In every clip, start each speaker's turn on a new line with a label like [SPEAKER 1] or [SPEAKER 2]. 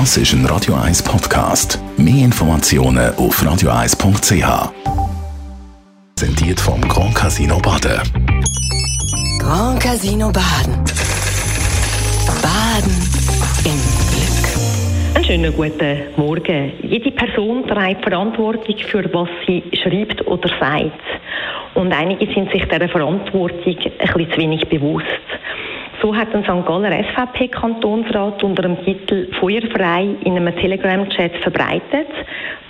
[SPEAKER 1] Das ist ein Radio 1 Podcast. Mehr Informationen auf radio1.ch. Präsentiert vom Grand Casino Baden.
[SPEAKER 2] Grand Casino Baden. Baden im Glück.
[SPEAKER 3] Einen schönen guten Morgen. Jede Person trägt Verantwortung für was sie schreibt oder sagt. Und einige sind sich dieser Verantwortung ein bisschen zu wenig bewusst. So hat ein St. Galler SVP-Kantonsrat unter dem Titel Feuerfrei in einem Telegram-Chat verbreitet,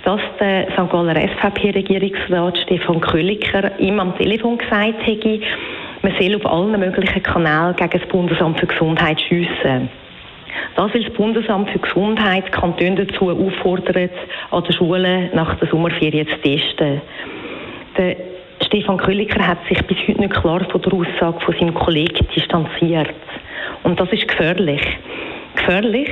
[SPEAKER 3] dass der St. Galler SVP-Regierungsrat Stefan Köliker ihm am Telefon gesagt hätte, man soll auf allen möglichen Kanälen gegen das Bundesamt für Gesundheit schiessen. Das, weil das Bundesamt für Gesundheit Kantone dazu auffordert, an den Schulen nach der Sommerferien zu testen. Der Stefan Köliker hat sich bis heute nicht klar von der Aussage von seinem Kollegen distanziert. Und das ist gefährlich. Gefährlich,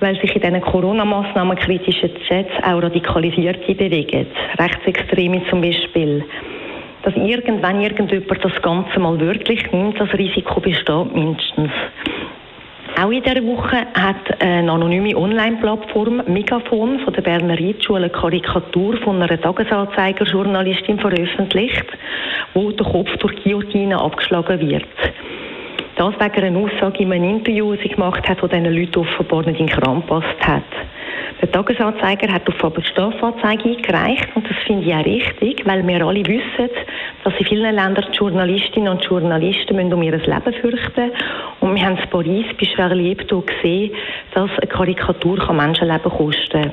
[SPEAKER 3] weil sich in diesen Corona-Massnahmen kritischen Chats auch Radikalisierte bewegen. Rechtsextreme zum Beispiel. Dass irgendwann irgendjemand das Ganze mal wirklich nimmt, das Risiko besteht mindestens. Auch in dieser Woche hat eine anonyme Online-Plattform Megafon von der Berner Reitschule eine Karikatur von einer Tagesanzeiger-Journalistin veröffentlicht, wo der Kopf durch Guillotine abgeschlagen wird. Das wegen einer Aussage in einem Interview, die sie gemacht hat, die diesen Leuten offenbar nicht in den Kram gepasst hat. Der Tagesanzeiger hat auf aber Strafanzeige eingereicht und das finde ich auch richtig, weil wir alle wissen, dass in vielen Ländern die Journalistinnen und Journalisten müssen um ihr Leben fürchten und wir haben in Paris bei Charlie Hebdo gesehen, dass eine Karikatur Menschenleben kosten kann.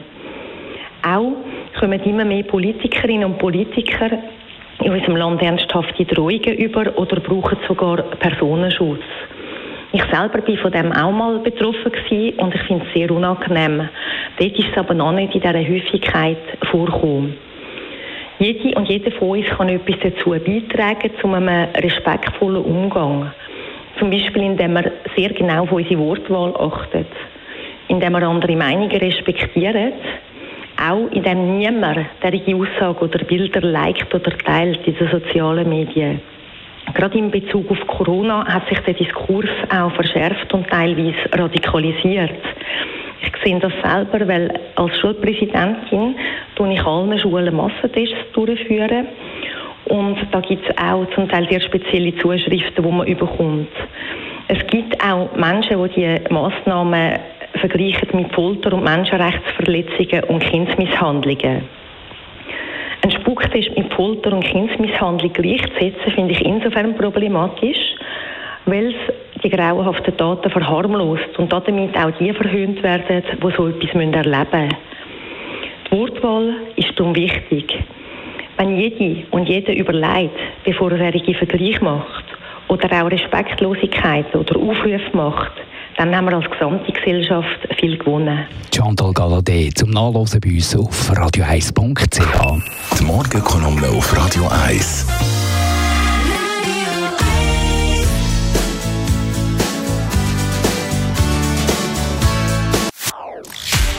[SPEAKER 3] Auch kommen immer mehr Politikerinnen und Politiker in unserem Land ernsthafte Drohungen über oder brauchen sogar Personenschutz. Ich selber bin von dem auch mal betroffen und ich finde es sehr unangenehm. Dort ist es aber noch nicht in dieser Häufigkeit vorgekommen. Jede und jeder von uns kann etwas dazu beitragen, zu einem respektvollen Umgang. Zum Beispiel, indem man sehr genau auf unsere Wortwahl achtet, indem man andere Meinungen respektiert, auch indem niemand diese Aussage oder Bilder liked oder teilt in den sozialen Medien. Gerade in Bezug auf Corona hat sich der Diskurs auch verschärft und teilweise radikalisiert. Ich sehe das selber, weil als Schulpräsidentin tue ich allen Schulen Massentests durchführen. Und da gibt es auch zum Teil sehr spezielle Zuschriften, die man überkommt. Es gibt auch Menschen, die diese Massnahmen vergleichen mit Folter und Menschenrechtsverletzungen und Kindsmisshandlungen. Ein Spuktest mit Folter und Kindsmisshandlung gleichzusetzen, finde ich insofern problematisch, weil es die grauenhaften Taten verharmlost und damit auch die verhöhnt werden, die so etwas erleben müssen. Die Wortwahl ist darum wichtig. Wenn jede und jeder überlegt, bevor er einen Vergleich macht oder auch Respektlosigkeit oder Aufrufe macht, dann haben wir als gesamte Gesellschaft viel gewonnen.
[SPEAKER 4] Chantal Galadé zum Nachlesen bei uns auf radio1.ch.
[SPEAKER 1] Die Morgenkolumne auf Radio 1.